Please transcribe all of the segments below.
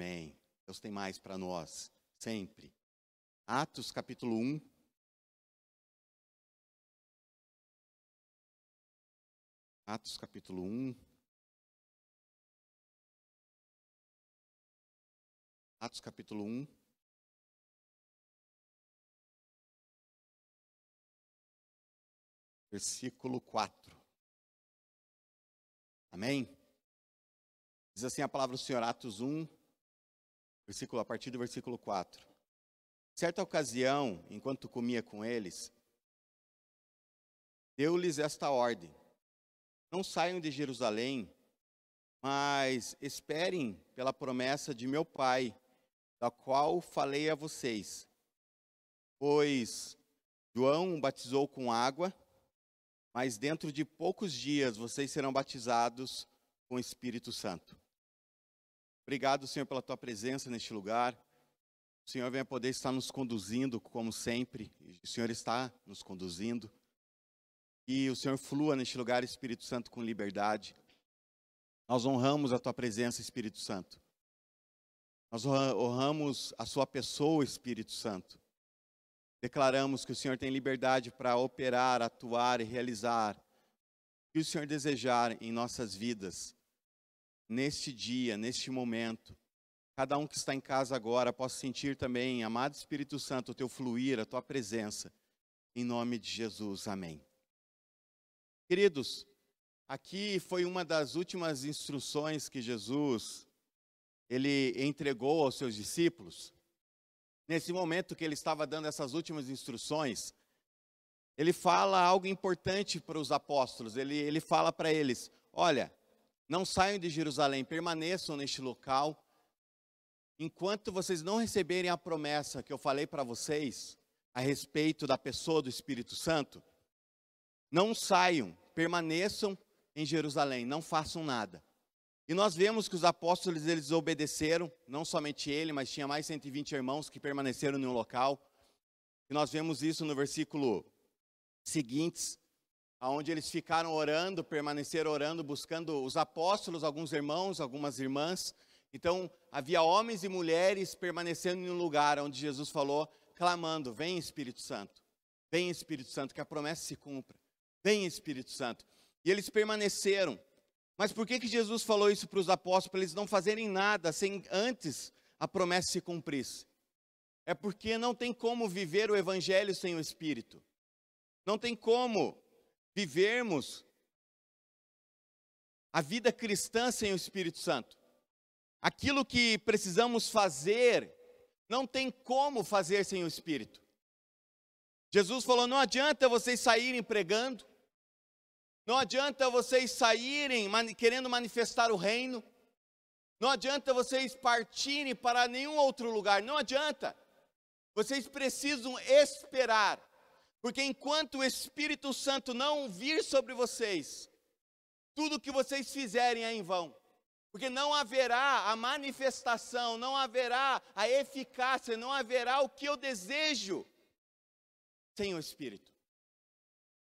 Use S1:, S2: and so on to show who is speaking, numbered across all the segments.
S1: Amém. Deus tem mais para nós, sempre. Atos capítulo 1. Atos capítulo 1. Atos capítulo 1. Versículo 4. Amém? Diz assim a palavra do Senhor, Atos 1, versículo, a partir do versículo 4. Certa ocasião, enquanto comia com eles, deu-lhes esta ordem: Não saiam de Jerusalém, mas esperem pela promessa de meu Pai, da qual falei a vocês. Pois João batizou com água, mas dentro de poucos dias vocês serão batizados com o Espírito Santo. Obrigado, Senhor, pela tua presença neste lugar. O Senhor venha poder estar nos conduzindo, como sempre. O Senhor está nos conduzindo. E o Senhor flua neste lugar, Espírito Santo, com liberdade. Nós honramos a tua presença, Espírito Santo. Nós honramos a sua pessoa, Espírito Santo. Declaramos que o Senhor tem liberdade para operar, atuar e realizar o que o Senhor desejar em nossas vidas neste dia, neste momento. Cada um que está em casa agora possa sentir também, amado Espírito Santo, o teu fluir, a tua presença. Em nome de Jesus, amém. Queridos, aqui foi uma das últimas instruções que Jesus ele entregou aos seus discípulos. Nesse momento que ele estava dando essas últimas instruções, ele fala algo importante para os apóstolos. Ele, ele fala para eles: Olha, não saiam de Jerusalém, permaneçam neste local. Enquanto vocês não receberem a promessa que eu falei para vocês a respeito da pessoa do Espírito Santo, não saiam, permaneçam em Jerusalém, não façam nada. E nós vemos que os apóstolos eles obedeceram, não somente ele, mas tinha mais 120 irmãos que permaneceram no local. E nós vemos isso no versículo seguintes, onde eles ficaram orando, permaneceram orando, buscando os apóstolos, alguns irmãos, algumas irmãs. Então, havia homens e mulheres permanecendo em um lugar onde Jesus falou, clamando: Vem Espírito Santo, vem Espírito Santo, que a promessa se cumpra. Vem Espírito Santo. E eles permaneceram. Mas por que, que Jesus falou isso para os apóstolos? Para eles não fazerem nada sem antes a promessa se cumprisse. É porque não tem como viver o evangelho sem o Espírito. Não tem como vivermos a vida cristã sem o Espírito Santo. Aquilo que precisamos fazer, não tem como fazer sem o Espírito. Jesus falou: não adianta vocês saírem pregando, não adianta vocês saírem querendo manifestar o reino, não adianta vocês partirem para nenhum outro lugar, não adianta. Vocês precisam esperar porque enquanto o Espírito Santo não vir sobre vocês, tudo que vocês fizerem é em vão. Porque não haverá a manifestação, não haverá a eficácia, não haverá o que eu desejo sem o Espírito.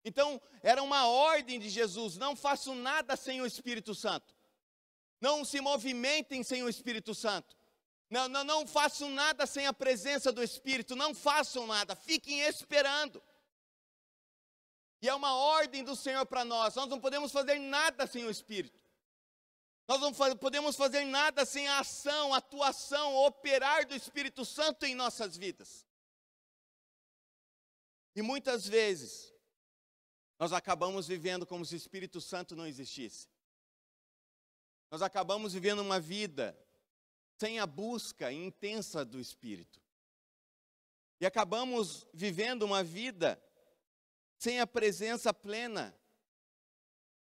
S1: Então, era uma ordem de Jesus: não façam nada sem o Espírito Santo. Não se movimentem sem o Espírito Santo. Não, não, não façam nada sem a presença do Espírito. Não façam nada, fiquem esperando. E é uma ordem do Senhor para nós. Nós não podemos fazer nada sem o Espírito. Nós não podemos fazer nada sem a ação, a atuação, operar do Espírito Santo em nossas vidas. E muitas vezes, nós acabamos vivendo como se o Espírito Santo não existisse. Nós acabamos vivendo uma vida sem a busca intensa do Espírito. E acabamos vivendo uma vida sem a presença plena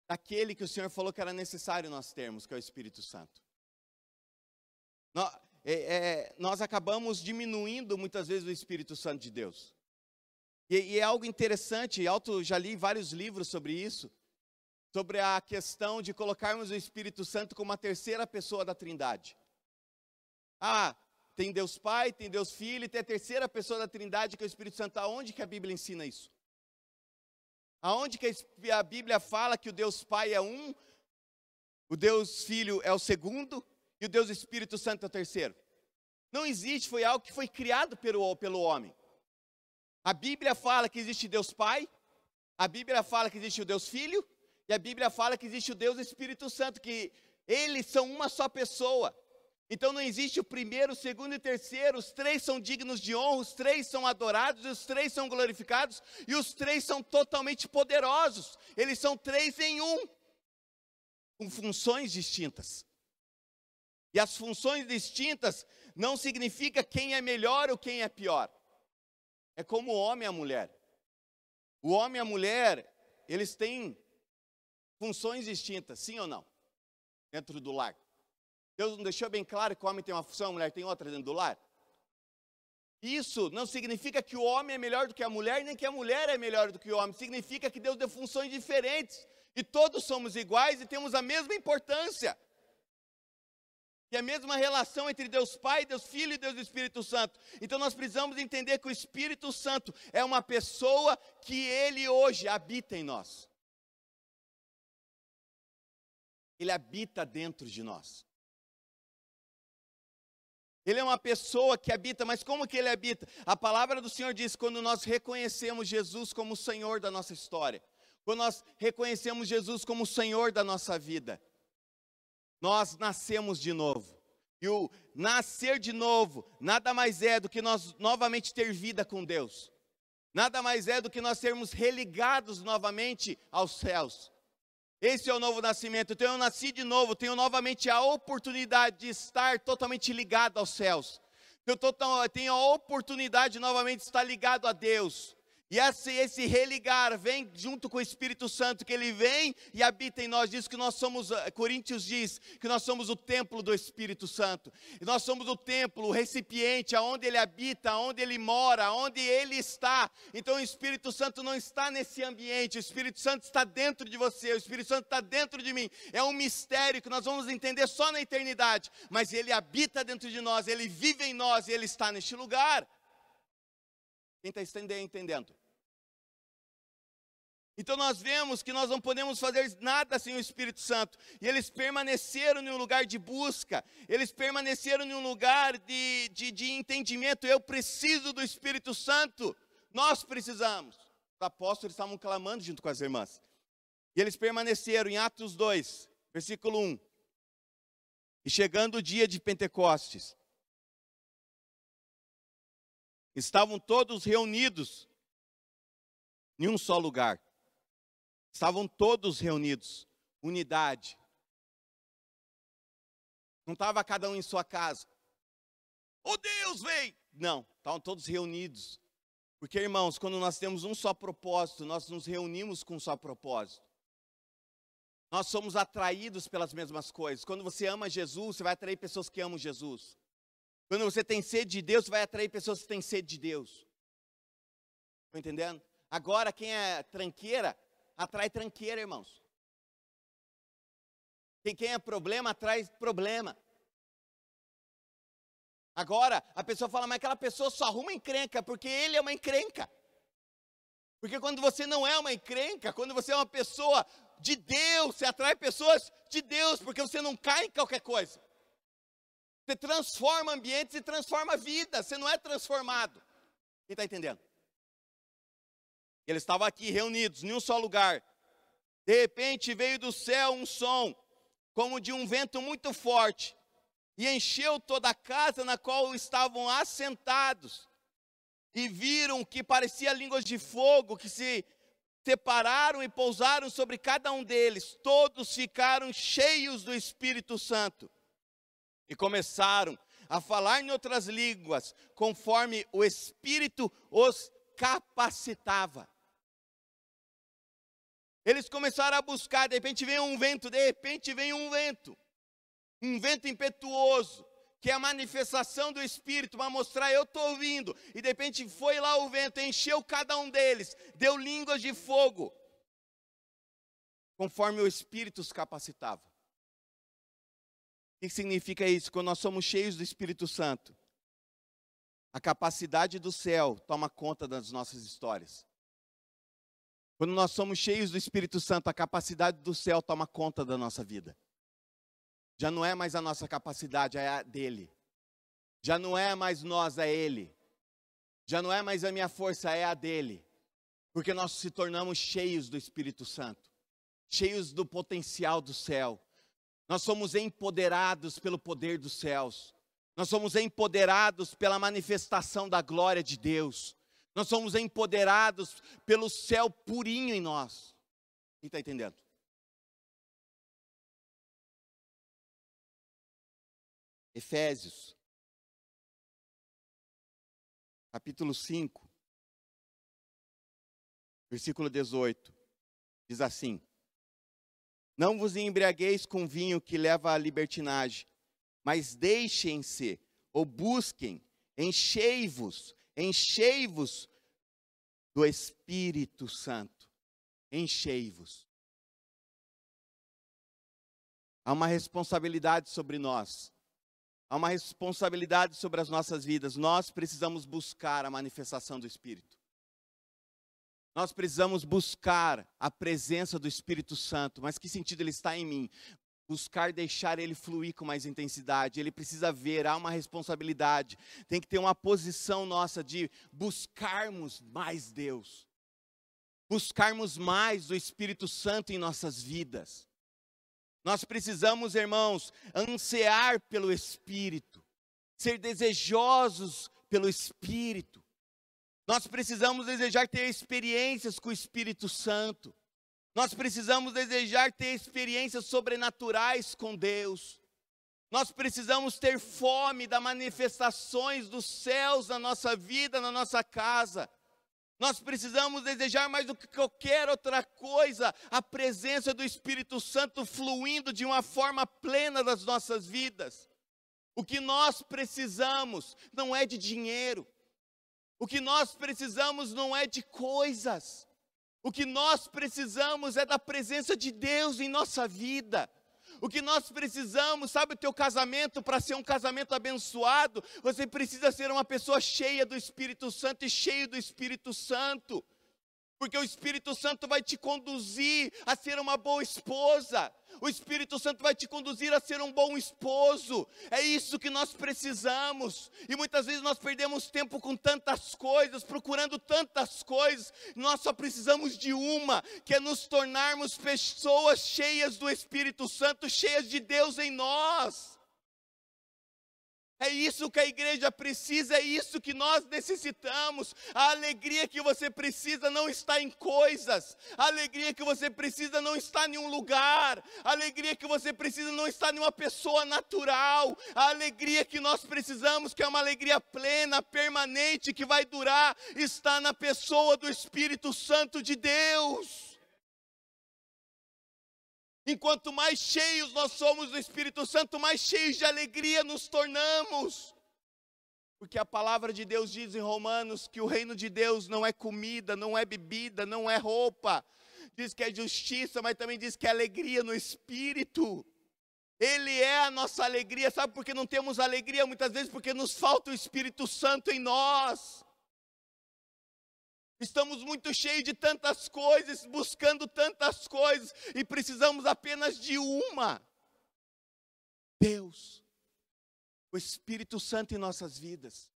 S1: daquele que o Senhor falou que era necessário nós termos, que é o Espírito Santo. Nós, é, é, nós acabamos diminuindo muitas vezes o Espírito Santo de Deus. E, e é algo interessante, Alto já li vários livros sobre isso, sobre a questão de colocarmos o Espírito Santo como a terceira pessoa da Trindade. Ah, tem Deus Pai, tem Deus Filho, tem a terceira pessoa da Trindade, que é o Espírito Santo. Aonde que a Bíblia ensina isso? Aonde que a Bíblia fala que o Deus Pai é um, o Deus Filho é o segundo e o Deus Espírito Santo é o terceiro? Não existe, foi algo que foi criado pelo, pelo homem. A Bíblia fala que existe Deus Pai, a Bíblia fala que existe o Deus Filho, e a Bíblia fala que existe o Deus Espírito Santo, que eles são uma só pessoa. Então não existe o primeiro, o segundo e o terceiro, os três são dignos de honra, os três são adorados, os três são glorificados, e os três são totalmente poderosos. Eles são três em um, com funções distintas. E as funções distintas não significa quem é melhor ou quem é pior. É como o homem e a mulher. O homem e a mulher, eles têm funções distintas, sim ou não? Dentro do lar. Deus não deixou bem claro que o homem tem uma função, a mulher tem outra dentro do lar? Isso não significa que o homem é melhor do que a mulher, nem que a mulher é melhor do que o homem. Significa que Deus deu funções diferentes. E todos somos iguais e temos a mesma importância. E a mesma relação entre Deus Pai, Deus Filho e Deus Espírito Santo. Então nós precisamos entender que o Espírito Santo é uma pessoa que ele hoje habita em nós. Ele habita dentro de nós. Ele é uma pessoa que habita, mas como que ele habita? A palavra do Senhor diz: quando nós reconhecemos Jesus como o Senhor da nossa história, quando nós reconhecemos Jesus como o Senhor da nossa vida, nós nascemos de novo. E o nascer de novo nada mais é do que nós novamente ter vida com Deus. Nada mais é do que nós sermos religados novamente aos céus. Esse é o novo nascimento. Então eu nasci de novo, tenho novamente a oportunidade de estar totalmente ligado aos céus. Eu tenho a oportunidade de novamente estar ligado a Deus. E esse, esse religar vem junto com o Espírito Santo, que ele vem e habita em nós. Diz que nós somos, eh, Coríntios diz que nós somos o templo do Espírito Santo. E nós somos o templo, o recipiente, aonde ele habita, aonde ele mora, aonde ele está. Então o Espírito Santo não está nesse ambiente, o Espírito Santo está dentro de você, o Espírito Santo está dentro de mim. É um mistério que nós vamos entender só na eternidade. Mas ele habita dentro de nós, ele vive em nós e ele está neste lugar. Quem está entendendo? Então nós vemos que nós não podemos fazer nada sem o Espírito Santo. E eles permaneceram em um lugar de busca, eles permaneceram em um lugar de, de, de entendimento. Eu preciso do Espírito Santo, nós precisamos. Os apóstolos estavam clamando junto com as irmãs. E eles permaneceram em Atos 2, versículo 1. E chegando o dia de Pentecostes, estavam todos reunidos em um só lugar. Estavam todos reunidos, unidade. Não estava cada um em sua casa. Oh Deus, vem! Não, estavam todos reunidos. Porque, irmãos, quando nós temos um só propósito, nós nos reunimos com um só propósito. Nós somos atraídos pelas mesmas coisas. Quando você ama Jesus, você vai atrair pessoas que amam Jesus. Quando você tem sede de Deus, você vai atrair pessoas que têm sede de Deus. Estão entendendo? Agora, quem é tranqueira, atrai tranqueira, irmãos. Quem, quem é problema atrai problema. Agora, a pessoa fala, mas aquela pessoa só arruma encrenca, porque ele é uma encrenca. Porque quando você não é uma encrenca, quando você é uma pessoa de Deus, você atrai pessoas de Deus, porque você não cai em qualquer coisa. Você transforma ambientes e transforma vida, você não é transformado. Quem está entendendo? Eles estavam aqui reunidos em um só lugar. De repente veio do céu um som, como de um vento muito forte, e encheu toda a casa na qual estavam assentados. E viram que parecia línguas de fogo que se separaram e pousaram sobre cada um deles. Todos ficaram cheios do Espírito Santo e começaram a falar em outras línguas, conforme o Espírito os capacitava. Eles começaram a buscar, de repente vem um vento, de repente vem um vento. Um vento impetuoso, que é a manifestação do Espírito para mostrar, eu estou ouvindo. E de repente foi lá o vento, encheu cada um deles, deu línguas de fogo, conforme o Espírito os capacitava. O que significa isso? Quando nós somos cheios do Espírito Santo, a capacidade do céu toma conta das nossas histórias. Quando nós somos cheios do Espírito Santo, a capacidade do céu toma conta da nossa vida. Já não é mais a nossa capacidade, é a dele. Já não é mais nós, é ele. Já não é mais a minha força, é a dele. Porque nós se tornamos cheios do Espírito Santo, cheios do potencial do céu. Nós somos empoderados pelo poder dos céus. Nós somos empoderados pela manifestação da glória de Deus. Nós somos empoderados pelo céu purinho em nós. Quem está entendendo? Efésios, capítulo 5, versículo 18, diz assim: Não vos embriagueis com vinho que leva à libertinagem, mas deixem-se ou busquem, enchei-vos, enchei-vos do Espírito Santo. Enchei-vos. Há uma responsabilidade sobre nós. Há uma responsabilidade sobre as nossas vidas. Nós precisamos buscar a manifestação do Espírito. Nós precisamos buscar a presença do Espírito Santo. Mas que sentido ele está em mim? Buscar deixar ele fluir com mais intensidade. Ele precisa ver, há uma responsabilidade. Tem que ter uma posição nossa de buscarmos mais Deus. Buscarmos mais do Espírito Santo em nossas vidas. Nós precisamos, irmãos, ansiar pelo Espírito, ser desejosos pelo Espírito. Nós precisamos desejar ter experiências com o Espírito Santo. Nós precisamos desejar ter experiências sobrenaturais com Deus. Nós precisamos ter fome das manifestações dos céus na nossa vida, na nossa casa. Nós precisamos desejar mais do que qualquer outra coisa a presença do Espírito Santo fluindo de uma forma plena das nossas vidas. O que nós precisamos não é de dinheiro. O que nós precisamos não é de coisas. O que nós precisamos é da presença de Deus em nossa vida. O que nós precisamos, sabe o teu casamento, para ser um casamento abençoado, você precisa ser uma pessoa cheia do Espírito Santo e cheio do Espírito Santo. Porque o Espírito Santo vai te conduzir a ser uma boa esposa. O Espírito Santo vai te conduzir a ser um bom esposo. É isso que nós precisamos. E muitas vezes nós perdemos tempo com tantas coisas, procurando tantas coisas. Nós só precisamos de uma, que é nos tornarmos pessoas cheias do Espírito Santo, cheias de Deus em nós. É isso que a igreja precisa, é isso que nós necessitamos. A alegria que você precisa não está em coisas, a alegria que você precisa não está em um lugar, a alegria que você precisa não está em uma pessoa natural, a alegria que nós precisamos, que é uma alegria plena, permanente, que vai durar, está na pessoa do Espírito Santo de Deus. Enquanto mais cheios nós somos do Espírito Santo, mais cheios de alegria nos tornamos. Porque a palavra de Deus diz em Romanos que o reino de Deus não é comida, não é bebida, não é roupa. Diz que é justiça, mas também diz que é alegria no espírito. Ele é a nossa alegria. Sabe por que não temos alegria? Muitas vezes porque nos falta o Espírito Santo em nós. Estamos muito cheios de tantas coisas, buscando tantas coisas, e precisamos apenas de uma: Deus, o Espírito Santo em nossas vidas.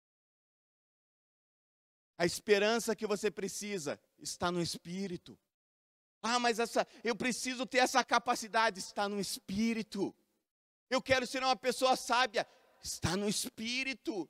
S1: A esperança que você precisa está no Espírito. Ah, mas essa, eu preciso ter essa capacidade, está no Espírito. Eu quero ser uma pessoa sábia, está no Espírito.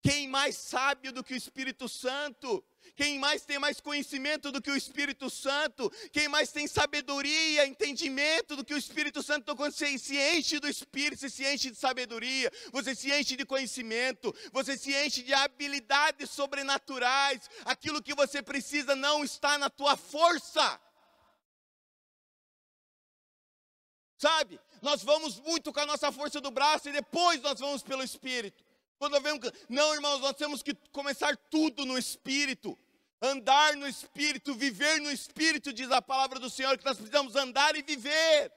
S1: Quem mais sábio do que o Espírito Santo? Quem mais tem mais conhecimento do que o Espírito Santo? Quem mais tem sabedoria, entendimento do que o Espírito Santo? Então, quando você se enche do Espírito, você se enche de sabedoria, você se enche de conhecimento, você se enche de habilidades sobrenaturais. Aquilo que você precisa não está na tua força. Sabe? Nós vamos muito com a nossa força do braço e depois nós vamos pelo Espírito. Quando vemos, não, irmãos, nós temos que começar tudo no Espírito. Andar no Espírito, viver no Espírito, diz a palavra do Senhor, que nós precisamos andar e viver.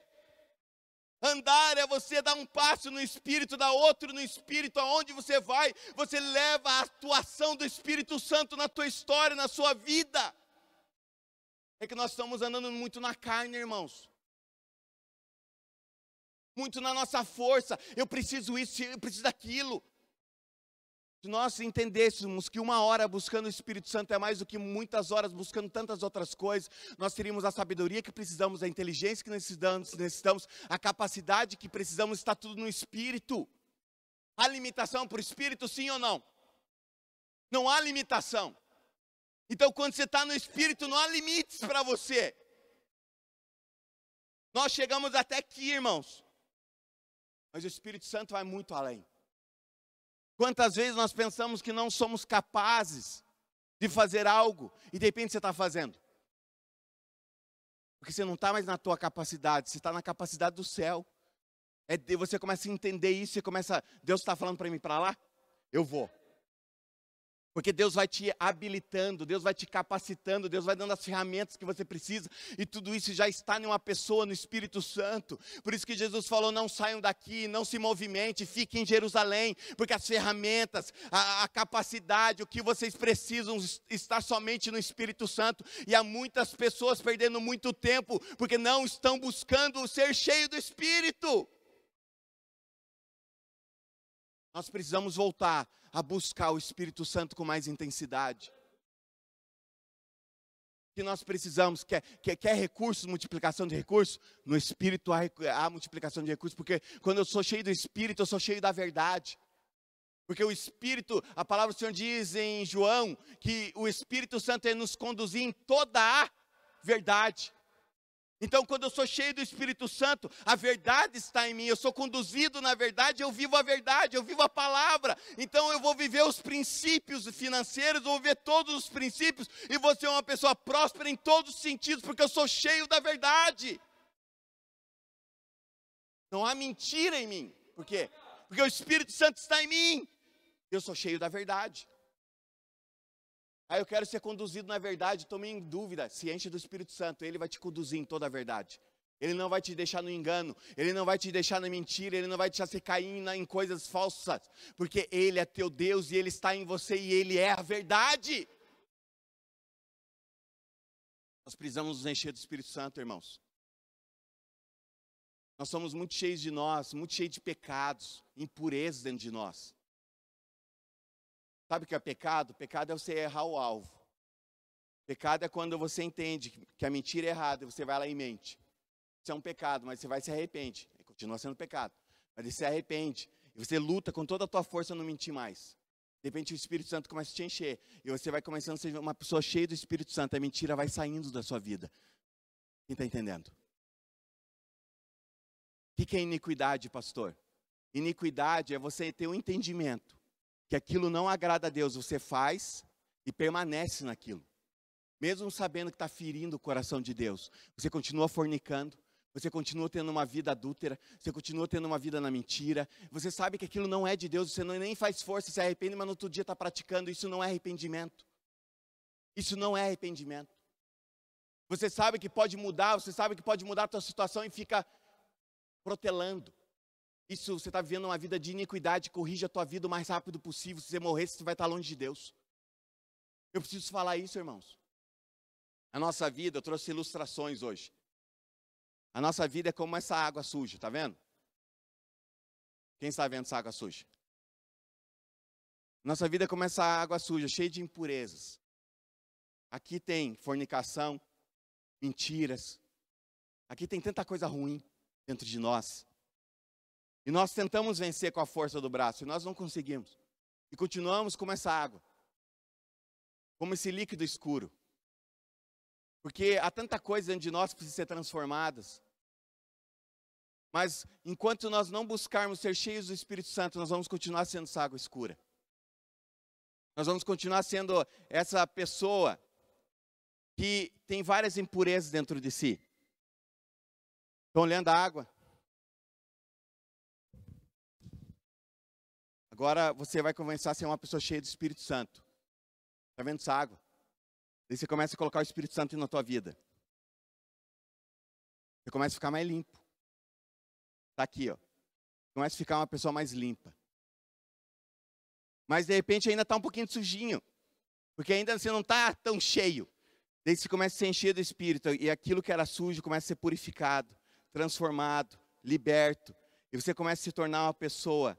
S1: Andar é você dar um passo no Espírito, dar outro no Espírito, aonde você vai, você leva a atuação do Espírito Santo na tua história, na sua vida. É que nós estamos andando muito na carne, irmãos. muito na nossa força. Eu preciso isso, eu preciso daquilo. Se nós entendêssemos que uma hora buscando o Espírito Santo é mais do que muitas horas buscando tantas outras coisas, nós teríamos a sabedoria que precisamos, a inteligência que necessitamos, necessitamos a capacidade que precisamos, está tudo no Espírito. Há limitação para o Espírito, sim ou não? Não há limitação. Então, quando você está no Espírito, não há limites para você. Nós chegamos até aqui, irmãos. Mas o Espírito Santo vai muito além. Quantas vezes nós pensamos que não somos capazes de fazer algo e de repente você está fazendo? Porque você não está mais na tua capacidade, você está na capacidade do céu. É, você começa a entender isso, você começa, Deus está falando para mim para lá, eu vou. Porque Deus vai te habilitando, Deus vai te capacitando, Deus vai dando as ferramentas que você precisa, e tudo isso já está em uma pessoa, no Espírito Santo. Por isso que Jesus falou: não saiam daqui, não se movimente, fiquem em Jerusalém, porque as ferramentas, a, a capacidade, o que vocês precisam está somente no Espírito Santo. E há muitas pessoas perdendo muito tempo, porque não estão buscando ser cheio do Espírito. Nós precisamos voltar a buscar o Espírito Santo com mais intensidade. Que nós precisamos, quer, quer, quer recursos, multiplicação de recursos? No Espírito há, há multiplicação de recursos, porque quando eu sou cheio do Espírito, eu sou cheio da verdade. Porque o Espírito, a palavra do Senhor diz em João, que o Espírito Santo é nos conduzir em toda a verdade. Então, quando eu sou cheio do Espírito Santo, a verdade está em mim, eu sou conduzido na verdade, eu vivo a verdade, eu vivo a palavra. Então, eu vou viver os princípios financeiros, vou viver todos os princípios, e vou ser uma pessoa próspera em todos os sentidos, porque eu sou cheio da verdade. Não há mentira em mim. Por quê? Porque o Espírito Santo está em mim. Eu sou cheio da verdade. Aí eu quero ser conduzido na verdade, tome em dúvida, se enche do Espírito Santo, ele vai te conduzir em toda a verdade. Ele não vai te deixar no engano, ele não vai te deixar na mentira, ele não vai te deixar você cair em coisas falsas, porque ele é teu Deus e ele está em você e ele é a verdade. Nós precisamos nos encher do Espírito Santo, irmãos. Nós somos muito cheios de nós, muito cheios de pecados, impurezas dentro de nós. Sabe o que é pecado? Pecado é você errar o alvo. Pecado é quando você entende que a mentira é errada e você vai lá e mente. Isso é um pecado, mas você vai se arrepende. Continua sendo pecado. Mas você se arrepende. E você luta com toda a tua força não mentir mais. De repente o Espírito Santo começa a te encher. E você vai começando a ser uma pessoa cheia do Espírito Santo. A mentira vai saindo da sua vida. Quem está entendendo? O que é iniquidade, pastor? Iniquidade é você ter o um entendimento que aquilo não agrada a Deus, você faz e permanece naquilo. Mesmo sabendo que está ferindo o coração de Deus, você continua fornicando, você continua tendo uma vida adúltera, você continua tendo uma vida na mentira, você sabe que aquilo não é de Deus, você não, nem faz força, se arrepende, mas no outro dia está praticando, isso não é arrependimento. Isso não é arrependimento. Você sabe que pode mudar, você sabe que pode mudar a tua situação e fica protelando. Isso você está vivendo uma vida de iniquidade, corrija a tua vida o mais rápido possível. Se você morrer, você vai estar longe de Deus. Eu preciso falar isso, irmãos. A nossa vida, eu trouxe ilustrações hoje. A nossa vida é como essa água suja, tá vendo? Quem está vendo essa água suja? Nossa vida é como essa água suja, cheia de impurezas. Aqui tem fornicação, mentiras. Aqui tem tanta coisa ruim dentro de nós. E nós tentamos vencer com a força do braço e nós não conseguimos. E continuamos como essa água, como esse líquido escuro. Porque há tanta coisa dentro de nós que precisa ser transformadas. Mas enquanto nós não buscarmos ser cheios do Espírito Santo, nós vamos continuar sendo essa água escura. Nós vamos continuar sendo essa pessoa que tem várias impurezas dentro de si. Estão olhando a água? Agora você vai começar a ser uma pessoa cheia do Espírito Santo. Está vendo essa água? Daí você começa a colocar o Espírito Santo na tua vida. Você começa a ficar mais limpo. Está aqui, ó. Começa a ficar uma pessoa mais limpa. Mas de repente ainda está um pouquinho sujinho. Porque ainda você não está tão cheio. Daí você começa a se encher do Espírito. E aquilo que era sujo começa a ser purificado, transformado, liberto. E você começa a se tornar uma pessoa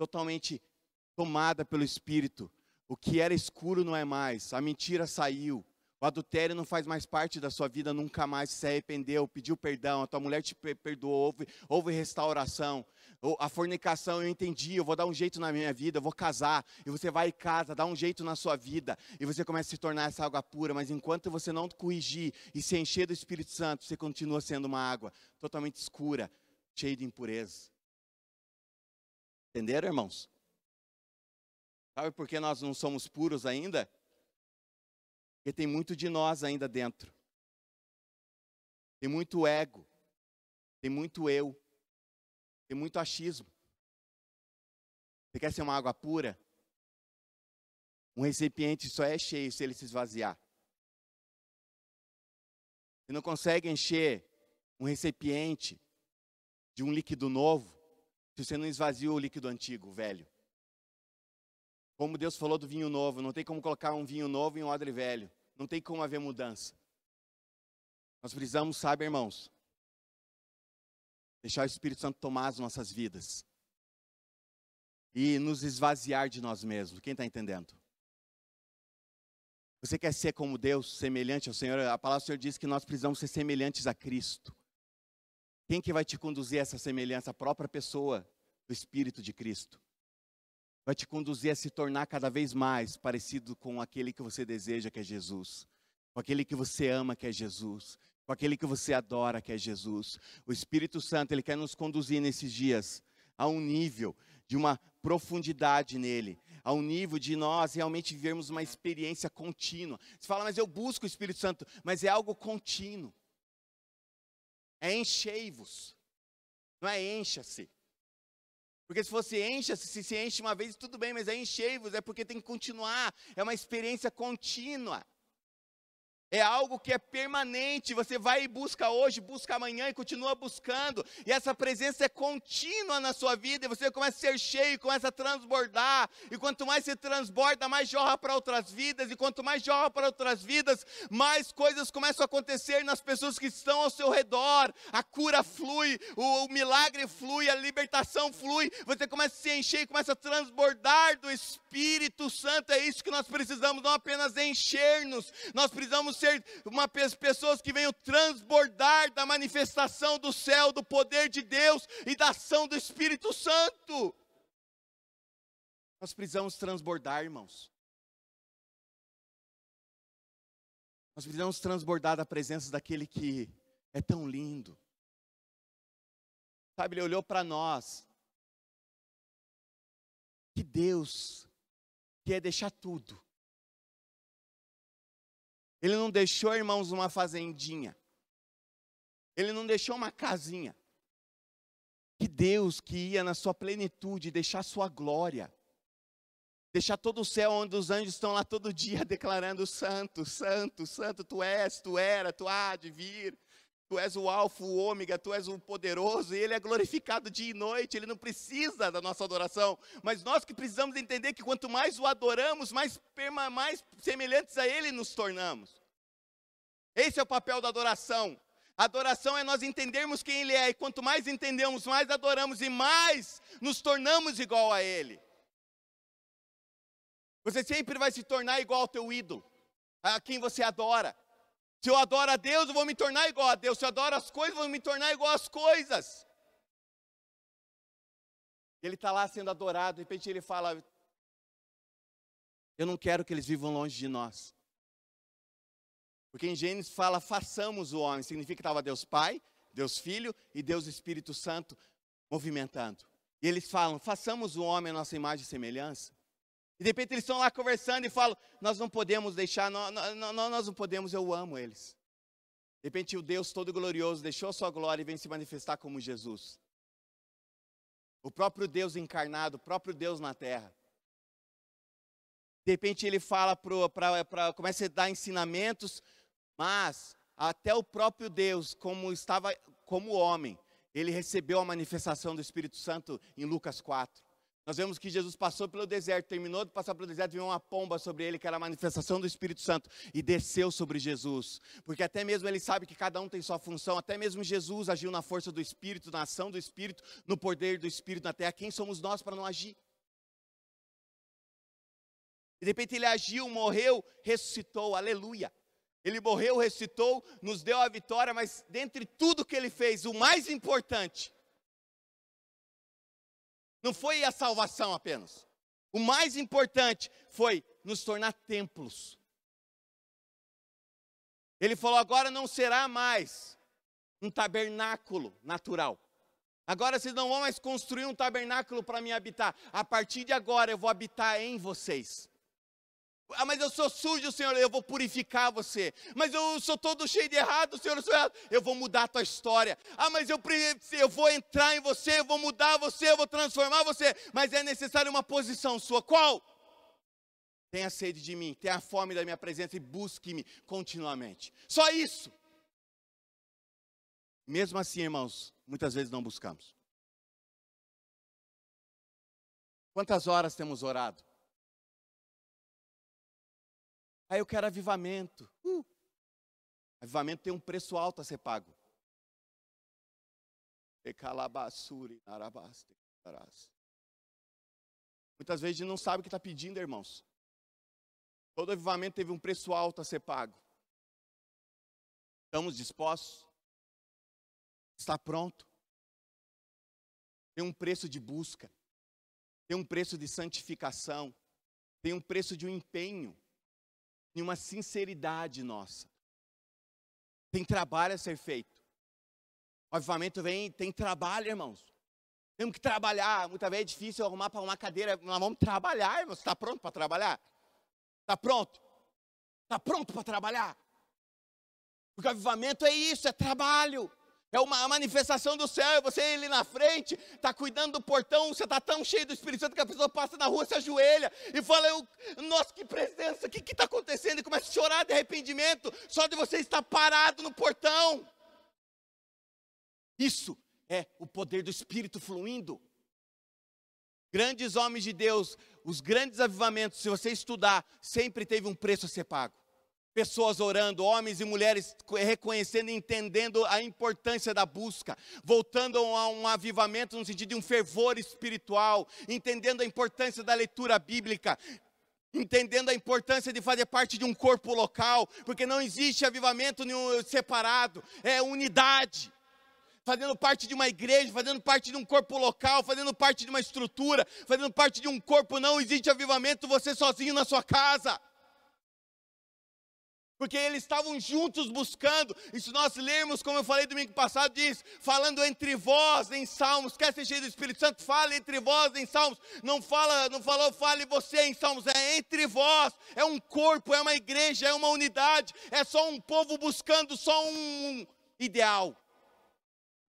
S1: totalmente tomada pelo Espírito. O que era escuro não é mais, a mentira saiu, o adultério não faz mais parte da sua vida, nunca mais se arrependeu, pediu perdão, a tua mulher te perdoou, houve, houve restauração. A fornicação, eu entendi, eu vou dar um jeito na minha vida, eu vou casar, e você vai e casa, dá um jeito na sua vida, e você começa a se tornar essa água pura, mas enquanto você não corrigir e se encher do Espírito Santo, você continua sendo uma água totalmente escura, cheia de impureza. Entenderam, irmãos? Sabe por que nós não somos puros ainda? Porque tem muito de nós ainda dentro. Tem muito ego. Tem muito eu. Tem muito achismo. Você quer ser uma água pura? Um recipiente só é cheio se ele se esvaziar. Você não consegue encher um recipiente de um líquido novo se você não esvazia o líquido antigo, velho. Como Deus falou do vinho novo, não tem como colocar um vinho novo em um odre velho. Não tem como haver mudança. Nós precisamos, sabe, irmãos, deixar o Espírito Santo tomar as nossas vidas e nos esvaziar de nós mesmos. Quem está entendendo? Você quer ser como Deus, semelhante ao Senhor? A palavra do Senhor diz que nós precisamos ser semelhantes a Cristo. Quem que vai te conduzir a essa semelhança? A própria pessoa do Espírito de Cristo vai te conduzir a se tornar cada vez mais parecido com aquele que você deseja, que é Jesus, com aquele que você ama, que é Jesus, com aquele que você adora, que é Jesus. O Espírito Santo, ele quer nos conduzir nesses dias a um nível de uma profundidade nele, a um nível de nós realmente vivermos uma experiência contínua. Você fala, mas eu busco o Espírito Santo, mas é algo contínuo. É enchei-vos, não é encha-se. Porque se fosse encha, se se enche uma vez, tudo bem, mas é enchei-vos, é porque tem que continuar, é uma experiência contínua. É algo que é permanente. Você vai e busca hoje, busca amanhã e continua buscando. E essa presença é contínua na sua vida. E você começa a ser cheio, começa a transbordar. E quanto mais se transborda, mais jorra para outras vidas. E quanto mais jorra para outras vidas, mais coisas começam a acontecer nas pessoas que estão ao seu redor. A cura flui, o, o milagre flui, a libertação flui. Você começa a se encher e começa a transbordar do Espírito Santo. É isso que nós precisamos, não apenas encher-nos. Nós precisamos ser uma, pessoas que venham transbordar da manifestação do céu, do poder de Deus e da ação do Espírito Santo. Nós precisamos transbordar, irmãos. Nós precisamos transbordar da presença daquele que é tão lindo. Sabe, ele olhou para nós. Que Deus quer deixar tudo ele não deixou, irmãos, uma fazendinha. Ele não deixou uma casinha. Que Deus que ia na sua plenitude deixar sua glória. Deixar todo o céu onde os anjos estão lá todo dia declarando santo, santo, santo, tu és, tu era, tu há de vir. Tu és o alfa, o ômega, tu és o poderoso, e ele é glorificado dia e noite, ele não precisa da nossa adoração, mas nós que precisamos entender que quanto mais o adoramos, mais, mais semelhantes a ele nos tornamos. Esse é o papel da adoração. Adoração é nós entendermos quem ele é, e quanto mais entendemos, mais adoramos e mais nos tornamos igual a ele. Você sempre vai se tornar igual ao teu ídolo, a quem você adora. Se eu adoro a Deus, eu vou me tornar igual a Deus. Se eu adoro as coisas, eu vou me tornar igual às coisas. Ele está lá sendo adorado, de repente ele fala: Eu não quero que eles vivam longe de nós. Porque em Gênesis fala: façamos o homem. Significa que estava Deus Pai, Deus Filho e Deus Espírito Santo movimentando. E eles falam: façamos o homem a nossa imagem e semelhança. E de repente eles estão lá conversando e falam: Nós não podemos deixar, nós, nós, não podemos, eu amo eles. De repente o Deus todo glorioso deixou a sua glória e vem se manifestar como Jesus. O próprio Deus encarnado, o próprio Deus na terra. De repente ele fala para começa a dar ensinamentos, mas até o próprio Deus, como estava como homem, ele recebeu a manifestação do Espírito Santo em Lucas 4. Nós vemos que Jesus passou pelo deserto, terminou de passar pelo deserto, veio uma pomba sobre ele, que era a manifestação do Espírito Santo, e desceu sobre Jesus. Porque até mesmo ele sabe que cada um tem sua função, até mesmo Jesus agiu na força do Espírito, na ação do Espírito, no poder do Espírito na terra. Quem somos nós para não agir? De repente ele agiu, morreu, ressuscitou, aleluia. Ele morreu, ressuscitou, nos deu a vitória, mas dentre tudo que ele fez, o mais importante não foi a salvação apenas. O mais importante foi nos tornar templos. Ele falou: agora não será mais um tabernáculo natural. Agora vocês não vão mais construir um tabernáculo para me habitar. A partir de agora eu vou habitar em vocês. Ah, mas eu sou sujo, Senhor, eu vou purificar você. Mas eu sou todo cheio de errado, Senhor, eu errado. Eu vou mudar a tua história. Ah, mas eu, eu vou entrar em você, eu vou mudar você, eu vou transformar você. Mas é necessário uma posição sua. Qual? Tenha sede de mim, tenha fome da minha presença e busque-me continuamente. Só isso. Mesmo assim, irmãos, muitas vezes não buscamos. Quantas horas temos orado? Aí eu quero avivamento. Uh. Avivamento tem um preço alto a ser pago. Muitas vezes a gente não sabe o que está pedindo, irmãos. Todo avivamento teve um preço alto a ser pago. Estamos dispostos? Está pronto? Tem um preço de busca, tem um preço de santificação, tem um preço de um empenho em uma sinceridade nossa. Tem trabalho a ser feito. O avivamento vem, tem trabalho, irmãos. Temos que trabalhar. Muitas vezes é difícil arrumar para uma cadeira. Nós vamos trabalhar, irmãos. Está pronto para trabalhar? Está pronto? Está pronto para trabalhar? Porque o avivamento é isso, é trabalho. É uma manifestação do céu, e você ali na frente, está cuidando do portão, você está tão cheio do Espírito Santo que a pessoa passa na rua, se ajoelha e fala, nossa, que presença, o que está acontecendo? E começa a chorar de arrependimento, só de você estar parado no portão. Isso é o poder do Espírito fluindo. Grandes homens de Deus, os grandes avivamentos, se você estudar, sempre teve um preço a ser pago pessoas orando, homens e mulheres reconhecendo e entendendo a importância da busca, voltando a um avivamento no sentido de um fervor espiritual, entendendo a importância da leitura bíblica, entendendo a importância de fazer parte de um corpo local, porque não existe avivamento separado, é unidade. Fazendo parte de uma igreja, fazendo parte de um corpo local, fazendo parte de uma estrutura, fazendo parte de um corpo, não existe avivamento você sozinho na sua casa porque eles estavam juntos buscando. E se nós lermos, como eu falei domingo passado, diz: falando entre vós em salmos, quer ser cheio do Espírito Santo, fale entre vós em salmos. Não fala, não falou, fale você em salmos, é entre vós, é um corpo, é uma igreja, é uma unidade, é só um povo buscando só um ideal.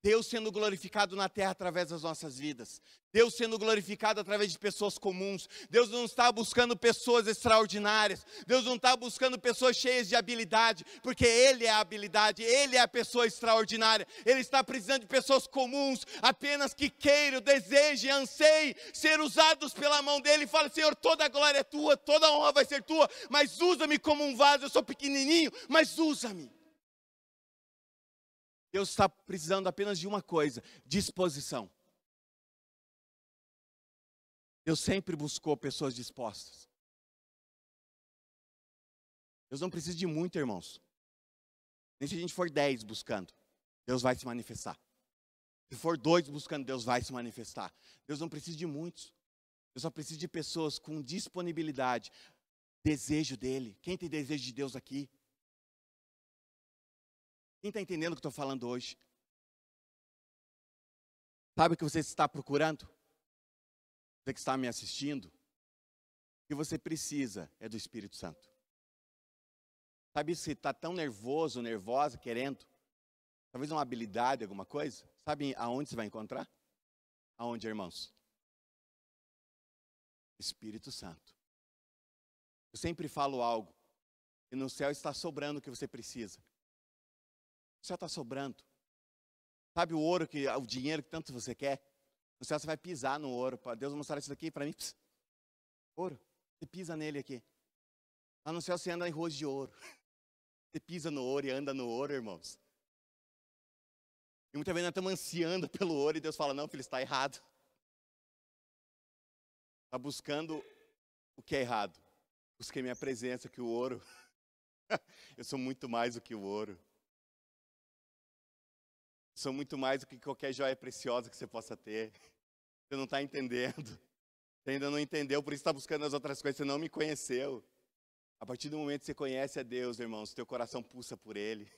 S1: Deus sendo glorificado na terra através das nossas vidas. Deus sendo glorificado através de pessoas comuns. Deus não está buscando pessoas extraordinárias. Deus não está buscando pessoas cheias de habilidade, porque Ele é a habilidade, Ele é a pessoa extraordinária. Ele está precisando de pessoas comuns, apenas que queiram, desejem, anseiem ser usados pela mão dEle. Fala, Senhor, toda a glória é tua, toda a honra vai ser tua, mas usa-me como um vaso. Eu sou pequenininho, mas usa-me. Deus está precisando apenas de uma coisa: disposição. Deus sempre buscou pessoas dispostas. Deus não precisa de muito, irmãos. Nem se a gente for dez buscando, Deus vai se manifestar. Se for dois buscando, Deus vai se manifestar. Deus não precisa de muitos. Deus só precisa de pessoas com disponibilidade, desejo dele. Quem tem desejo de Deus aqui? Quem está entendendo o que estou falando hoje? Sabe o que você está procurando? Você que está me assistindo? O que você precisa é do Espírito Santo. Sabe se está tão nervoso, nervosa, querendo? Talvez uma habilidade, alguma coisa? Sabe aonde você vai encontrar? Aonde, irmãos? Espírito Santo. Eu sempre falo algo. E no céu está sobrando o que você precisa. O céu está sobrando. Sabe o ouro, que, o dinheiro que tanto você quer? No céu você vai pisar no ouro. Deus mostrar isso daqui para mim. Pss, ouro. Você pisa nele aqui. Lá no céu você anda em ruas de ouro. Você pisa no ouro e anda no ouro, irmãos. E muitas vezes nós estamos ansiando pelo ouro e Deus fala: Não, filho, está errado. Está buscando o que é errado. Busquei minha presença, que o ouro. Eu sou muito mais do que o ouro. Sou muito mais do que qualquer joia preciosa que você possa ter. Você não está entendendo. Você ainda não entendeu, por isso está buscando as outras coisas. Você não me conheceu. A partir do momento que você conhece a Deus, irmãos, teu coração pulsa por Ele.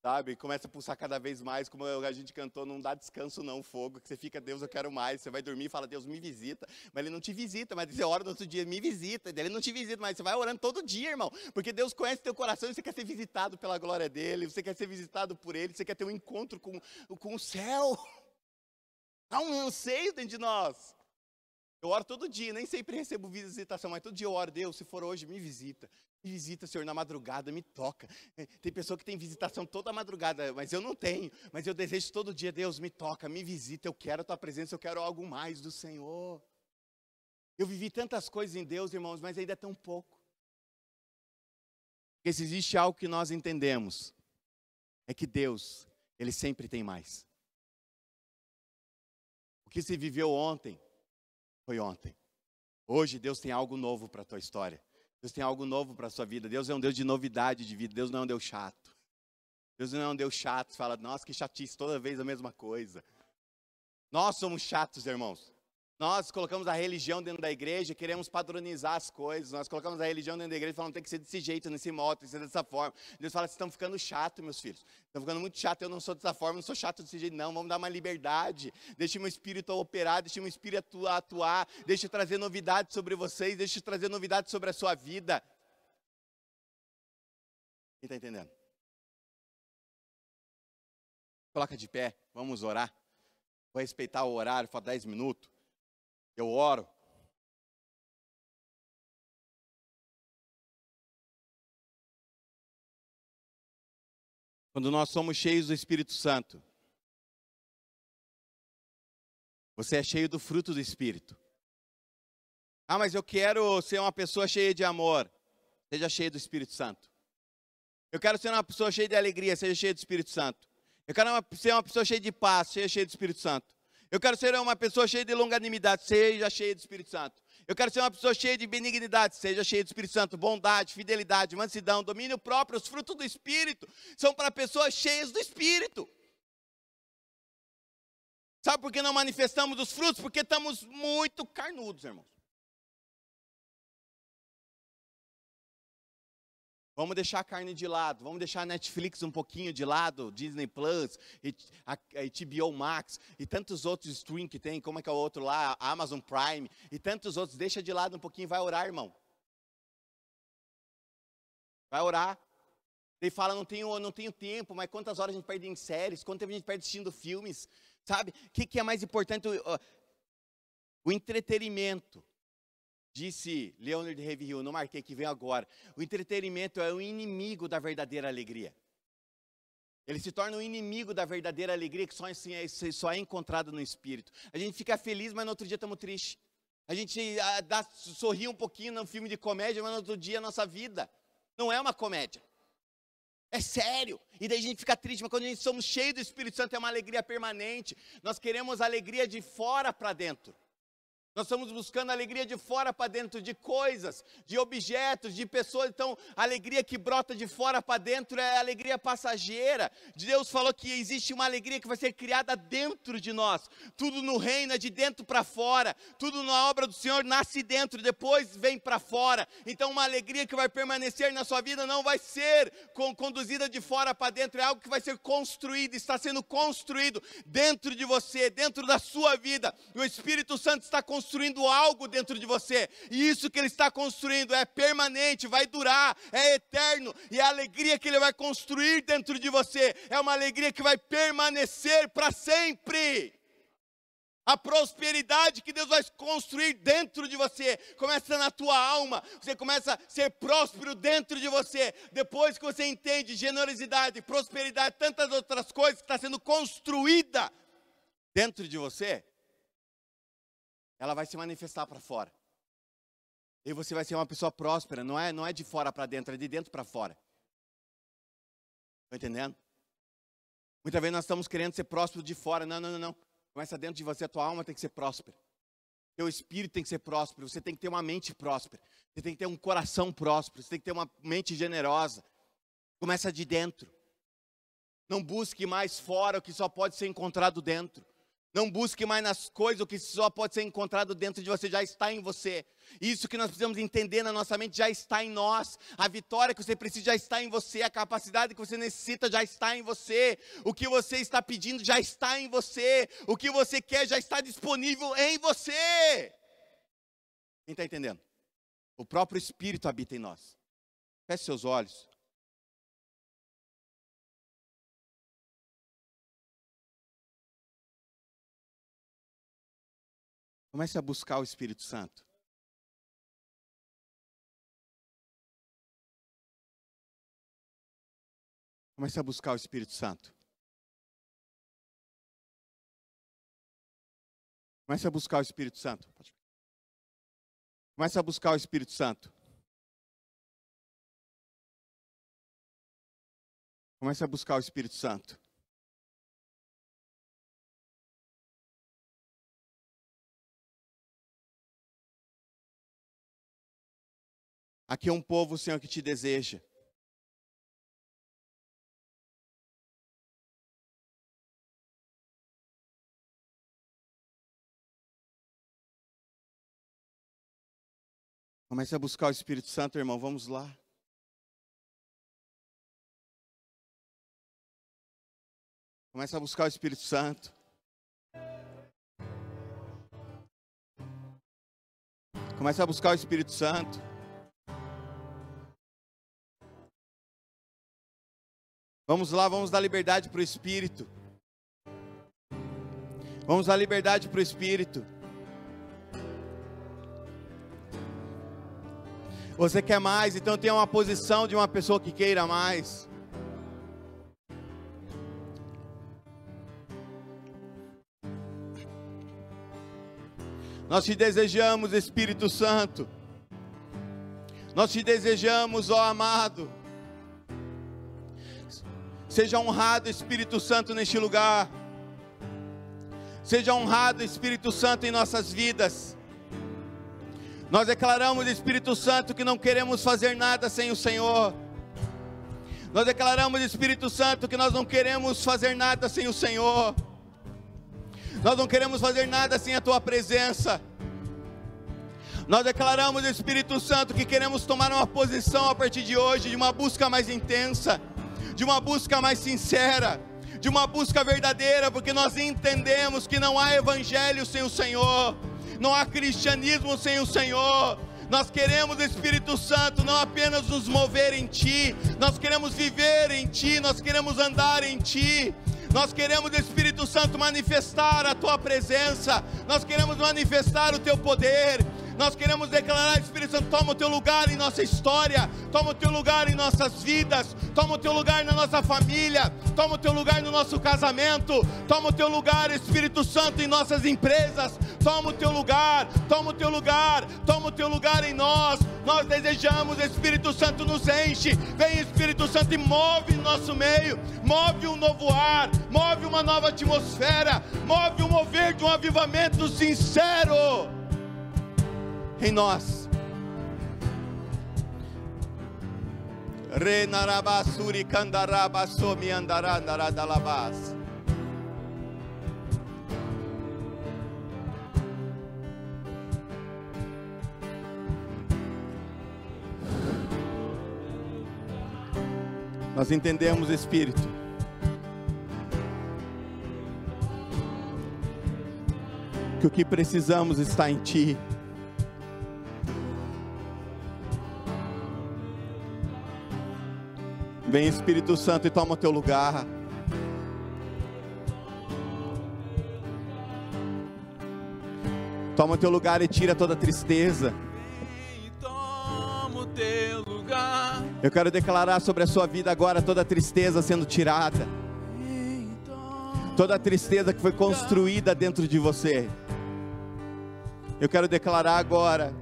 S1: Sabe? Começa a pulsar cada vez mais, como a gente cantou, não dá descanso não, fogo, que você fica, Deus, eu quero mais. Você vai dormir e fala, Deus, me visita. Mas Ele não te visita, mas você ora no outro dia, me visita. Ele não te visita, mas você vai orando todo dia, irmão. Porque Deus conhece teu coração e você quer ser visitado pela glória dEle, você quer ser visitado por Ele, você quer ter um encontro com, com o céu. Há um anseio dentro de nós. Eu oro todo dia, nem sempre recebo visitação, mas todo dia eu oro, Deus, se for hoje, me visita. Me visita, Senhor, na madrugada, me toca. É, tem pessoa que tem visitação toda madrugada, mas eu não tenho. Mas eu desejo todo dia, Deus, me toca, me visita. Eu quero a tua presença, eu quero algo mais do Senhor. Eu vivi tantas coisas em Deus, irmãos, mas ainda é tão pouco. Porque se existe algo que nós entendemos, é que Deus, Ele sempre tem mais. Que se viveu ontem, foi ontem. Hoje Deus tem algo novo para a tua história. Deus tem algo novo para a sua vida. Deus é um Deus de novidade de vida. Deus não é um Deus chato. Deus não é um Deus chato. Fala, nossa, que chatice, toda vez a mesma coisa. Nós somos chatos, irmãos. Nós colocamos a religião dentro da igreja, queremos padronizar as coisas. Nós colocamos a religião dentro da igreja falamos, tem que ser desse jeito, nesse modo, tem que ser dessa forma. Deus fala, vocês estão ficando chato, meus filhos. Estão ficando muito chato, eu não sou dessa forma, não sou chato desse jeito, não. Vamos dar uma liberdade. Deixe meu espírito operar, deixe meu espírito atuar, deixe trazer novidades sobre vocês, deixe trazer novidades sobre a sua vida. Quem está entendendo? Coloca de pé, vamos orar. Vou respeitar o horário, falta 10 minutos. Eu oro. Quando nós somos cheios do Espírito Santo, você é cheio do fruto do Espírito. Ah, mas eu quero ser uma pessoa cheia de amor. Seja cheio do Espírito Santo. Eu quero ser uma pessoa cheia de alegria. Seja cheio do Espírito Santo. Eu quero ser uma pessoa cheia de paz. Seja cheia do Espírito Santo. Eu quero ser uma pessoa cheia de longanimidade, seja cheia do Espírito Santo. Eu quero ser uma pessoa cheia de benignidade, seja cheia do Espírito Santo, bondade, fidelidade, mansidão, domínio próprio, os frutos do Espírito são para pessoas cheias do Espírito. Sabe por que não manifestamos os frutos? Porque estamos muito carnudos, irmãos. Vamos deixar a carne de lado, vamos deixar a Netflix um pouquinho de lado, Disney Plus, a, HBO Max e tantos outros streams que tem, como é que é o outro lá, Amazon Prime e tantos outros. Deixa de lado um pouquinho, vai orar, irmão. Vai orar. Ele fala, não tenho, não tenho tempo, mas quantas horas a gente perde em séries, quanto tempo a gente perde assistindo filmes, sabe? O que, que é mais importante? O, o entretenimento. Disse Leonard Ravenhill, não marquei que vem agora. O entretenimento é o inimigo da verdadeira alegria. Ele se torna o inimigo da verdadeira alegria que só, assim, é, só é encontrado no Espírito. A gente fica feliz, mas no outro dia estamos tristes. A gente ah, dá, sorri um pouquinho no filme de comédia, mas no outro dia a nossa vida não é uma comédia. É sério. E daí a gente fica triste, mas quando a gente somos cheios do Espírito Santo é uma alegria permanente. Nós queremos alegria de fora para dentro. Nós estamos buscando alegria de fora para dentro, de coisas, de objetos, de pessoas. Então, a alegria que brota de fora para dentro é alegria passageira. Deus falou que existe uma alegria que vai ser criada dentro de nós. Tudo no reino é de dentro para fora. Tudo na obra do Senhor nasce dentro, depois vem para fora. Então, uma alegria que vai permanecer na sua vida não vai ser conduzida de fora para dentro, é algo que vai ser construído, está sendo construído dentro de você, dentro da sua vida. O Espírito Santo está construindo construindo algo dentro de você, e isso que Ele está construindo é permanente, vai durar, é eterno, e a alegria que Ele vai construir dentro de você é uma alegria que vai permanecer para sempre. A prosperidade que Deus vai construir dentro de você começa na tua alma. Você começa a ser próspero dentro de você. Depois que você entende generosidade, prosperidade, tantas outras coisas que está sendo construída dentro de você, ela vai se manifestar para fora. E você vai ser uma pessoa próspera, não é, não é de fora para dentro, é de dentro para fora. Tá entendendo? Muitas vezes nós estamos querendo ser prósperos de fora. Não, não, não, não. Começa dentro de você, a tua alma tem que ser próspera. Teu espírito tem que ser próspero, você tem que ter uma mente próspera, você tem que ter um coração próspero, você tem que ter uma mente generosa. Começa de dentro. Não busque mais fora o que só pode ser encontrado dentro. Não busque mais nas coisas o que só pode ser encontrado dentro de você, já está em você. Isso que nós precisamos entender na nossa mente já está em nós. A vitória que você precisa já está em você. A capacidade que você necessita já está em você. O que você está pedindo já está em você. O que você quer já está disponível em você. Quem está entendendo? O próprio Espírito habita em nós. Feche seus olhos. Comece a buscar o Espírito Santo. Comece a buscar o Espírito Santo. Comece a buscar o Espírito Santo. Comece a buscar o Espírito Santo. Comece a buscar o Espírito Santo. Aqui é um povo, Senhor, que te deseja. Comece a buscar o Espírito Santo, irmão. Vamos lá. Comece a buscar o Espírito Santo. Comece a buscar o Espírito Santo. Vamos lá, vamos dar liberdade para o Espírito. Vamos dar liberdade para o Espírito. Você quer mais, então tenha uma posição de uma pessoa que queira mais. Nós te desejamos, Espírito Santo. Nós te desejamos, ó amado. Seja honrado, Espírito Santo, neste lugar. Seja honrado, Espírito Santo, em nossas vidas. Nós declaramos, Espírito Santo, que não queremos fazer nada sem o Senhor. Nós declaramos, Espírito Santo, que nós não queremos fazer nada sem o Senhor. Nós não queremos fazer nada sem a tua presença. Nós declaramos, Espírito Santo, que queremos tomar uma posição a partir de hoje, de uma busca mais intensa de uma busca mais sincera, de uma busca verdadeira, porque nós entendemos que não há evangelho sem o Senhor, não há cristianismo sem o Senhor. Nós queremos, Espírito Santo, não apenas nos mover em Ti, nós queremos viver em Ti, nós queremos andar em Ti. Nós queremos, Espírito Santo, manifestar a Tua presença, nós queremos manifestar o Teu poder, nós queremos declarar, Espírito Santo, toma o teu lugar em nossa história, toma o teu lugar em nossas vidas, toma o teu lugar na nossa família, toma o teu lugar no nosso casamento, toma o teu lugar, Espírito Santo, em nossas empresas, toma o teu lugar, toma o teu lugar, toma o teu lugar em nós. Nós desejamos, Espírito Santo, nos enche. Vem, Espírito Santo, e move nosso meio, move um novo ar, move uma nova atmosfera, move o mover de um avivamento sincero em nós. Renarabasuri kandarabasomi andarandaradalabas. Nós entendemos, Espírito, que o que precisamos está em Ti. Vem Espírito Santo e toma o teu lugar. Toma o teu lugar e tira toda tristeza. Eu quero declarar sobre a sua vida agora toda tristeza sendo tirada. Toda tristeza que foi construída dentro de você. Eu quero declarar agora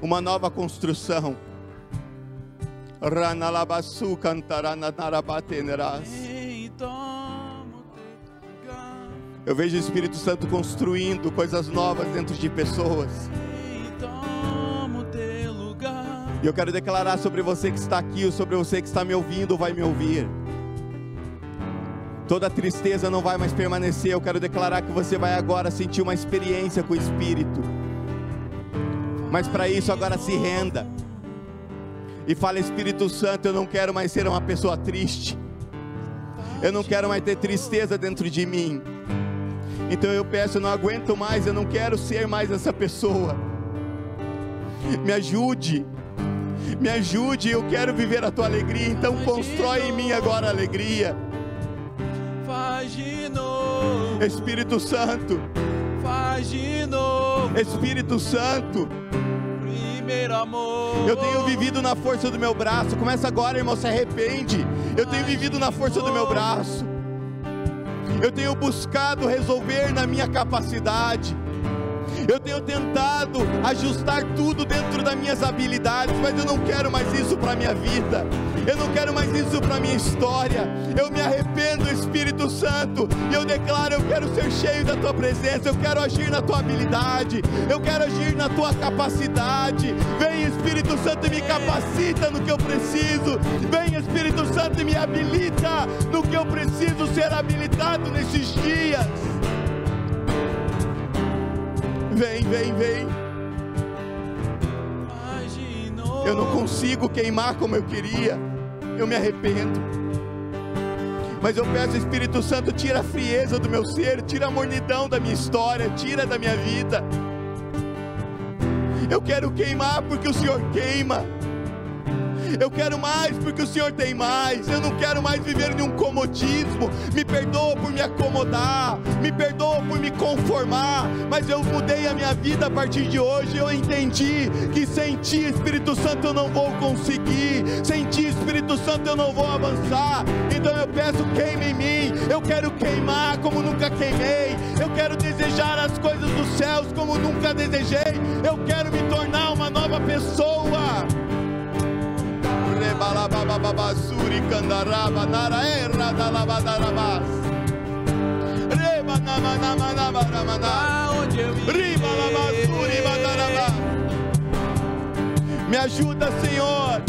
S1: uma nova construção. Ranalabasu
S2: lugar.
S1: Eu vejo o Espírito Santo construindo coisas novas dentro de pessoas. E eu quero declarar sobre você que está aqui, ou sobre você que está me ouvindo, ou vai me ouvir. Toda tristeza não vai mais permanecer. Eu quero declarar que você vai agora sentir uma experiência com o Espírito. Mas para isso, agora se renda. E fala, Espírito Santo, eu não quero mais ser uma pessoa triste. Eu não quero mais ter tristeza dentro de mim. Então eu peço, eu não aguento mais, eu não quero ser mais essa pessoa. Me ajude. Me ajude, eu quero viver a tua alegria. Então constrói em mim agora a alegria.
S2: Faz de novo,
S1: Espírito Santo,
S2: faz de novo.
S1: Espírito Santo,
S2: Primeiro amor.
S1: eu tenho vivido na força do meu braço. Começa agora, irmão, se arrepende. Eu tenho vivido na força do meu braço. Eu tenho buscado resolver na minha capacidade. Eu tenho tentado ajustar tudo dentro das minhas habilidades, mas eu não quero mais isso para minha vida. Eu não quero mais isso para minha história. Eu me arrependo, Espírito Santo, e eu declaro: eu quero ser cheio da tua presença. Eu quero agir na tua habilidade. Eu quero agir na tua capacidade. Vem, Espírito Santo, e me capacita no que eu preciso. Vem, Espírito Santo, e me habilita no que eu preciso ser habilitado nesses dias. Vem, vem, vem. Eu não consigo queimar como eu queria. Eu me arrependo. Mas eu peço, Espírito Santo, tira a frieza do meu ser, tira a mornidão da minha história, tira da minha vida. Eu quero queimar porque o Senhor queima. Eu quero mais porque o Senhor tem mais. Eu não quero mais viver em um comodismo. Me perdoa por me acomodar, me perdoa por me conformar. Mas eu mudei a minha vida a partir de hoje. Eu entendi que sem Ti, Espírito Santo, eu não vou conseguir. Sem Ti, Espírito Santo, eu não vou avançar. Então eu peço, queime em mim. Eu quero queimar como nunca queimei. Eu quero desejar as coisas dos céus como nunca desejei. Eu quero me tornar uma nova pessoa. Rebalabababasuri candaraba naraera dalabadarabas. Rebanamanamanabaramaná.
S2: Aonde eu
S1: Ribalabasuri badarabá. Me ajuda, Senhor.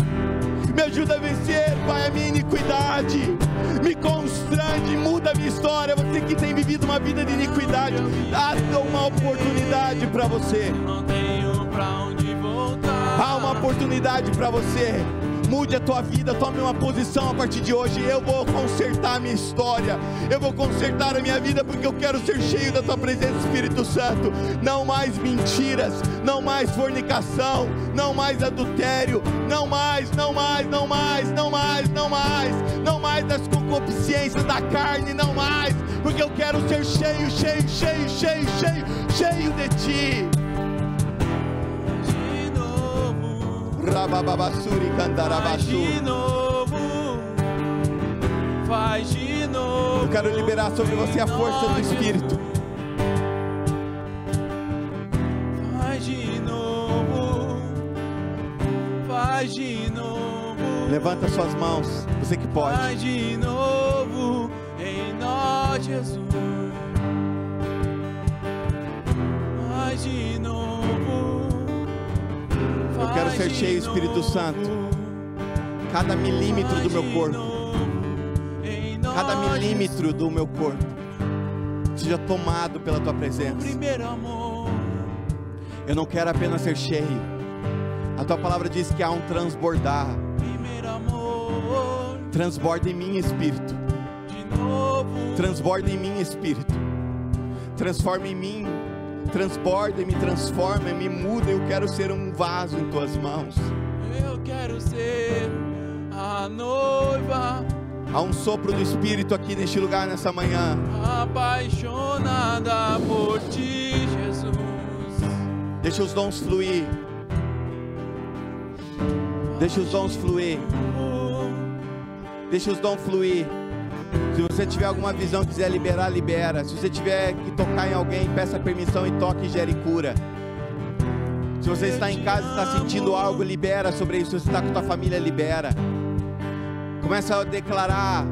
S1: Me ajuda a vencer, Pai, a minha iniquidade. Me constrange, muda a minha história. Você que tem vivido uma vida de iniquidade, dá uma oportunidade para você.
S2: Não tenho pra onde voltar.
S1: Há uma oportunidade para você. Mude a tua vida, tome uma posição a partir de hoje. Eu vou consertar a minha história. Eu vou consertar a minha vida porque eu quero ser cheio da tua presença, Espírito Santo. Não mais mentiras, não mais fornicação, não mais adultério, não mais, não mais, não mais, não mais, não mais, não mais das concupiscências da carne, não mais, porque eu quero ser cheio, cheio, cheio, cheio, cheio, cheio de ti. Rabababassuri
S2: Faz de novo. Faz de novo.
S1: Eu quero liberar sobre você a força do Espírito.
S2: Faz de novo. Faz de novo.
S1: Levanta suas mãos, você que pode.
S2: Faz de novo em nós, Jesus.
S1: Eu quero ser cheio, Espírito. Santo. Cada milímetro do meu corpo, cada milímetro do meu corpo, seja tomado pela tua presença. Eu não quero apenas ser cheio. A tua palavra diz que há um transbordar. Transborda em mim, Espírito. Transborda em mim, Espírito. Transforma em mim. Transborda e me transforma, me muda. Eu quero ser um vaso em tuas mãos.
S2: Eu quero ser a noiva
S1: Há um sopro do Espírito aqui neste lugar nessa manhã.
S2: apaixonada por ti, Jesus.
S1: Deixa os dons fluir. Deixa os dons fluir. Deixa os dons fluir. Se você tiver alguma visão, quiser liberar, libera. Se você tiver que tocar em alguém, peça permissão e toque e gere cura. Se você está em casa e está sentindo algo, libera sobre isso. Se você está com tua família, libera. Começa a declarar.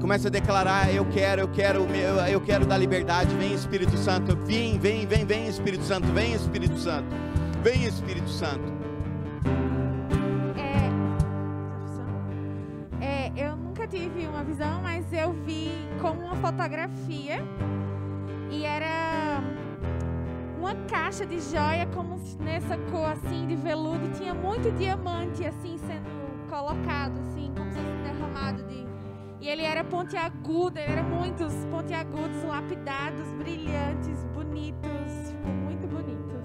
S1: Começa a declarar, eu quero, eu quero, eu quero da liberdade. Vem Espírito Santo, vem, vem, vem, vem Espírito Santo, vem Espírito Santo, vem Espírito Santo.
S3: Fotografia e era uma caixa de joia como nessa cor assim de veludo e tinha muito diamante assim sendo colocado assim como se fosse derramado de e ele era pontiagudo, ele era muitos pontiagudos, lapidados, brilhantes, bonitos, tipo, muito bonitos.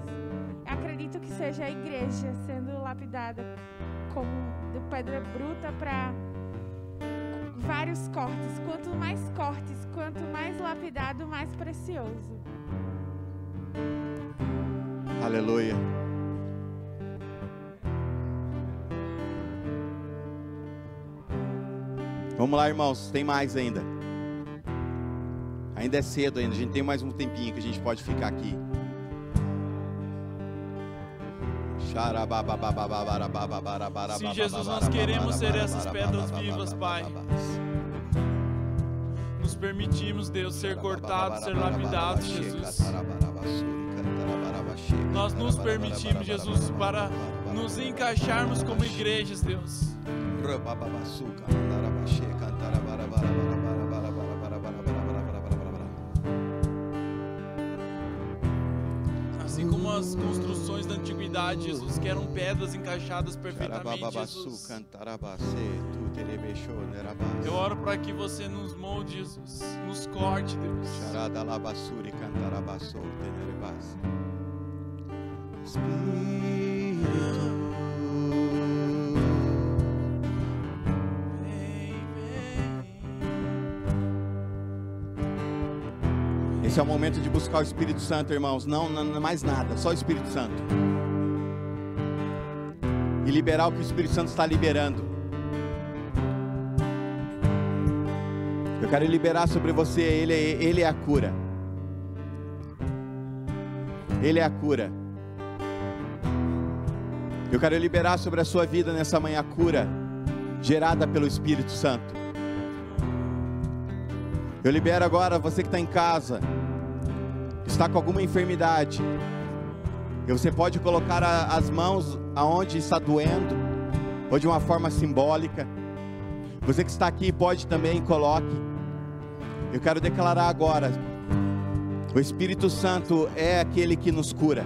S3: Eu acredito que seja a igreja sendo lapidada como de pedra bruta para vários cortes. Quanto mais cortes, quanto mais lapidado, mais precioso.
S1: Aleluia. Vamos lá, irmãos, tem mais ainda. Ainda é cedo ainda, a gente tem mais um tempinho que a gente pode ficar aqui.
S2: Sim, Jesus, nós queremos ser essas pedras vivas, Pai. Nos permitimos, Deus, ser cortados, ser lapidados, Jesus. Nós nos permitimos, Jesus, para nos encaixarmos como igrejas, Deus. As construções da antiguidade, Jesus, que eram pedras encaixadas perfeitamente, Jesus. Eu oro para que você nos molde, Jesus, nos corte, Deus.
S1: Espírito. Esse é o momento de buscar o Espírito Santo, irmãos. Não, não mais nada, só o Espírito Santo. E liberar o que o Espírito Santo está liberando. Eu quero liberar sobre você, Ele, é, ele é a cura. Ele é a cura. Eu quero liberar sobre a sua vida nessa manhã a cura gerada pelo Espírito Santo. Eu libero agora você que está em casa está com alguma enfermidade, e você pode colocar a, as mãos aonde está doendo, ou de uma forma simbólica. Você que está aqui pode também coloque. Eu quero declarar agora: o Espírito Santo é aquele que nos cura.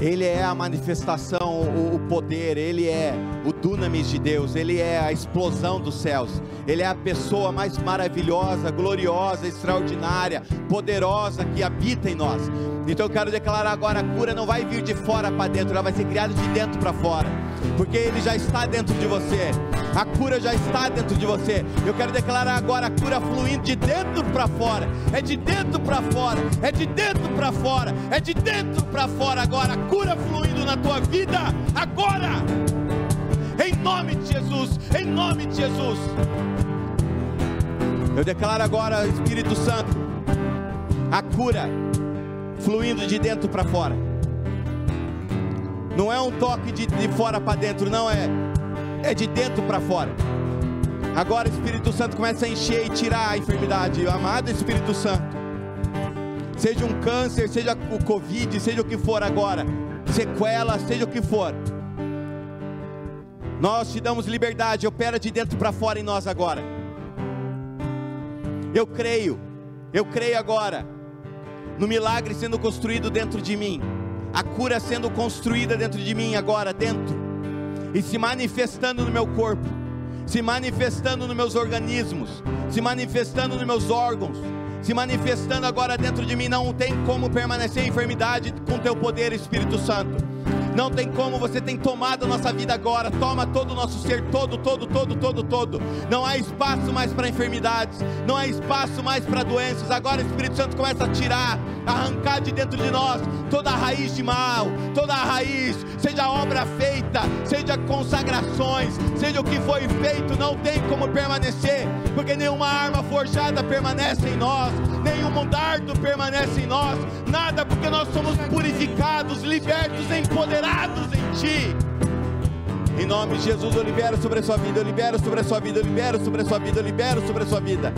S1: Ele é a manifestação, o, poder, Ele é o dunamis de Deus, Ele é a explosão dos céus, Ele é a pessoa mais maravilhosa, gloriosa, extraordinária, poderosa que habita em nós. Então eu quero declarar agora: a cura não vai vir de fora para dentro, ela vai ser criada de dentro para fora, porque Ele já está dentro de você, a cura já está dentro de você. Eu quero declarar agora a cura fluindo de dentro para fora, é de dentro para fora, é de dentro para fora, é de dentro para fora agora cura fluindo na tua vida agora. Em nome de Jesus, em nome de Jesus. Eu declaro agora, Espírito Santo, a cura fluindo de dentro para fora. Não é um toque de, de fora para dentro, não é. É de dentro para fora. Agora, Espírito Santo começa a encher e tirar a enfermidade. Amado Espírito Santo seja um câncer, seja o Covid, seja o que for agora, sequela, seja o que for. Nós te damos liberdade, opera de dentro para fora em nós agora. Eu creio, eu creio agora no milagre sendo construído dentro de mim, a cura sendo construída dentro de mim agora, dentro, e se manifestando no meu corpo, se manifestando nos meus organismos, se manifestando nos meus órgãos se manifestando agora dentro de mim. Não tem como permanecer enfermidade com teu poder, Espírito Santo. Não tem como, você tem tomado a nossa vida agora. Toma todo o nosso ser, todo, todo, todo, todo, todo. Não há espaço mais para enfermidades, não há espaço mais para doenças. Agora o Espírito Santo começa a tirar, arrancar de dentro de nós toda a raiz de mal, toda a raiz, seja obra feita, seja consagrações, seja o que foi feito, não tem como permanecer, porque nenhuma arma forjada permanece em nós, nenhum dardo permanece em nós, nada porque nós somos purificados, libertos, empoderados em Ti. Em nome de Jesus, eu libero sobre a sua vida, eu libero sobre a sua vida, eu libero sobre a sua vida, eu libero sobre a sua vida.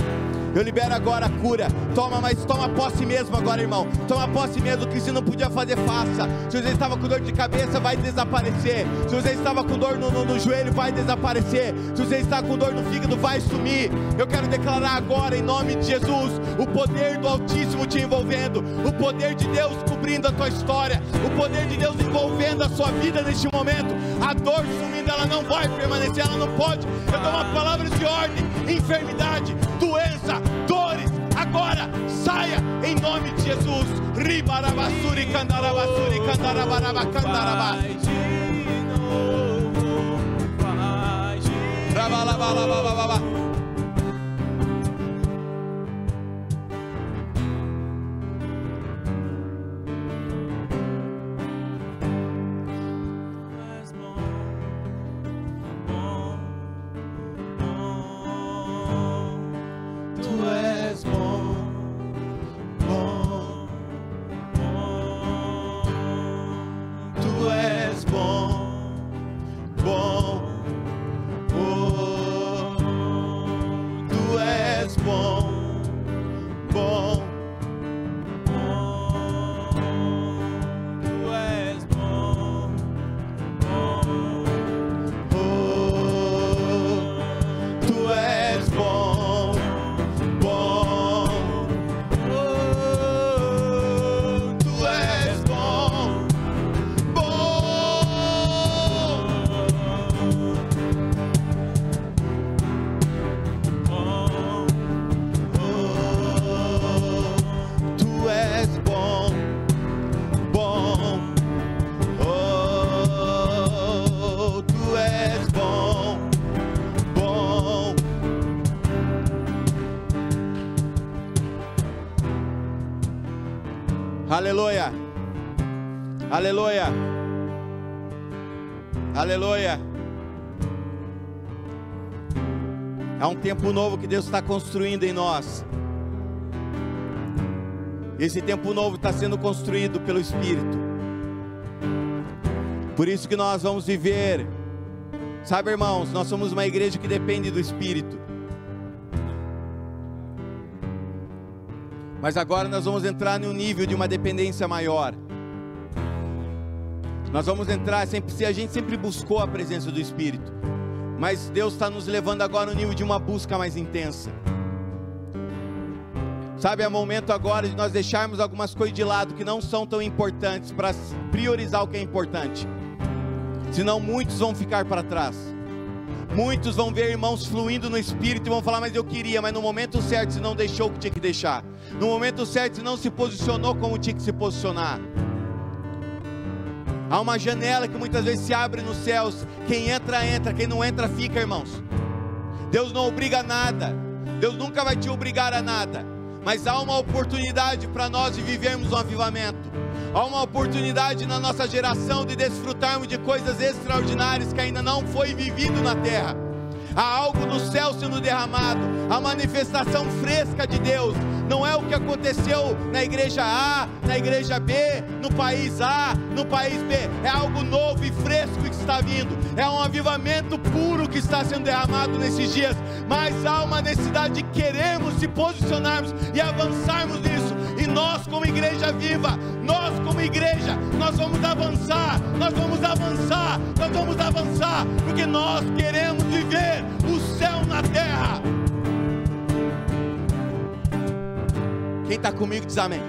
S1: Eu libero agora a cura. Toma, mas toma posse mesmo agora, irmão. Toma posse mesmo que se não podia fazer, faça. Se você estava com dor de cabeça, vai desaparecer. Se você estava com dor no, no, no joelho, vai desaparecer. Se você está com dor no fígado, vai sumir. Eu quero declarar agora, em nome de Jesus, o poder do Altíssimo te envolvendo, o poder de Deus cobrindo a tua história, o poder de Deus envolvendo a sua vida neste momento. A dor sumindo, ela não vai permanecer, ela não pode. Eu dou uma palavra de ordem: enfermidade, doença, dores, agora saia em nome de Jesus. Ribarabasuri candarabasuri candarabaraba candaraba.
S2: Vai
S1: Aleluia, aleluia, aleluia. É um tempo novo que Deus está construindo em nós. Esse tempo novo está sendo construído pelo Espírito. Por isso que nós vamos viver. Sabe, irmãos, nós somos uma igreja que depende do Espírito. Mas agora nós vamos entrar num nível de uma dependência maior. Nós vamos entrar, sempre, a gente sempre buscou a presença do Espírito. Mas Deus está nos levando agora no nível de uma busca mais intensa. Sabe, é momento agora de nós deixarmos algumas coisas de lado que não são tão importantes para priorizar o que é importante. Senão muitos vão ficar para trás. Muitos vão ver irmãos fluindo no espírito e vão falar, mas eu queria, mas no momento certo você não deixou o que tinha que deixar. No momento certo você não se posicionou como tinha que se posicionar. Há uma janela que muitas vezes se abre nos céus. Quem entra, entra. Quem não entra, fica, irmãos. Deus não obriga a nada. Deus nunca vai te obrigar a nada. Mas há uma oportunidade para nós de vivermos um avivamento. Há uma oportunidade na nossa geração de desfrutarmos de coisas extraordinárias que ainda não foi vivido na terra. Há algo do céu sendo derramado, a manifestação fresca de Deus. Não é o que aconteceu na igreja A, na igreja B, no país A, no país B. É algo novo e fresco que está vindo. É um avivamento puro que está sendo derramado nesses dias. Mas há uma necessidade de querermos se posicionarmos e avançarmos nisso. E nós, como igreja viva, nós, como igreja, nós vamos avançar, nós vamos avançar, nós vamos avançar, porque nós queremos viver o céu na terra. Quem está comigo diz amém.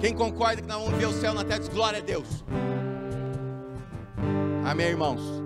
S1: Quem concorda que nós vamos ver o céu na terra diz glória a Deus. Amém, irmãos.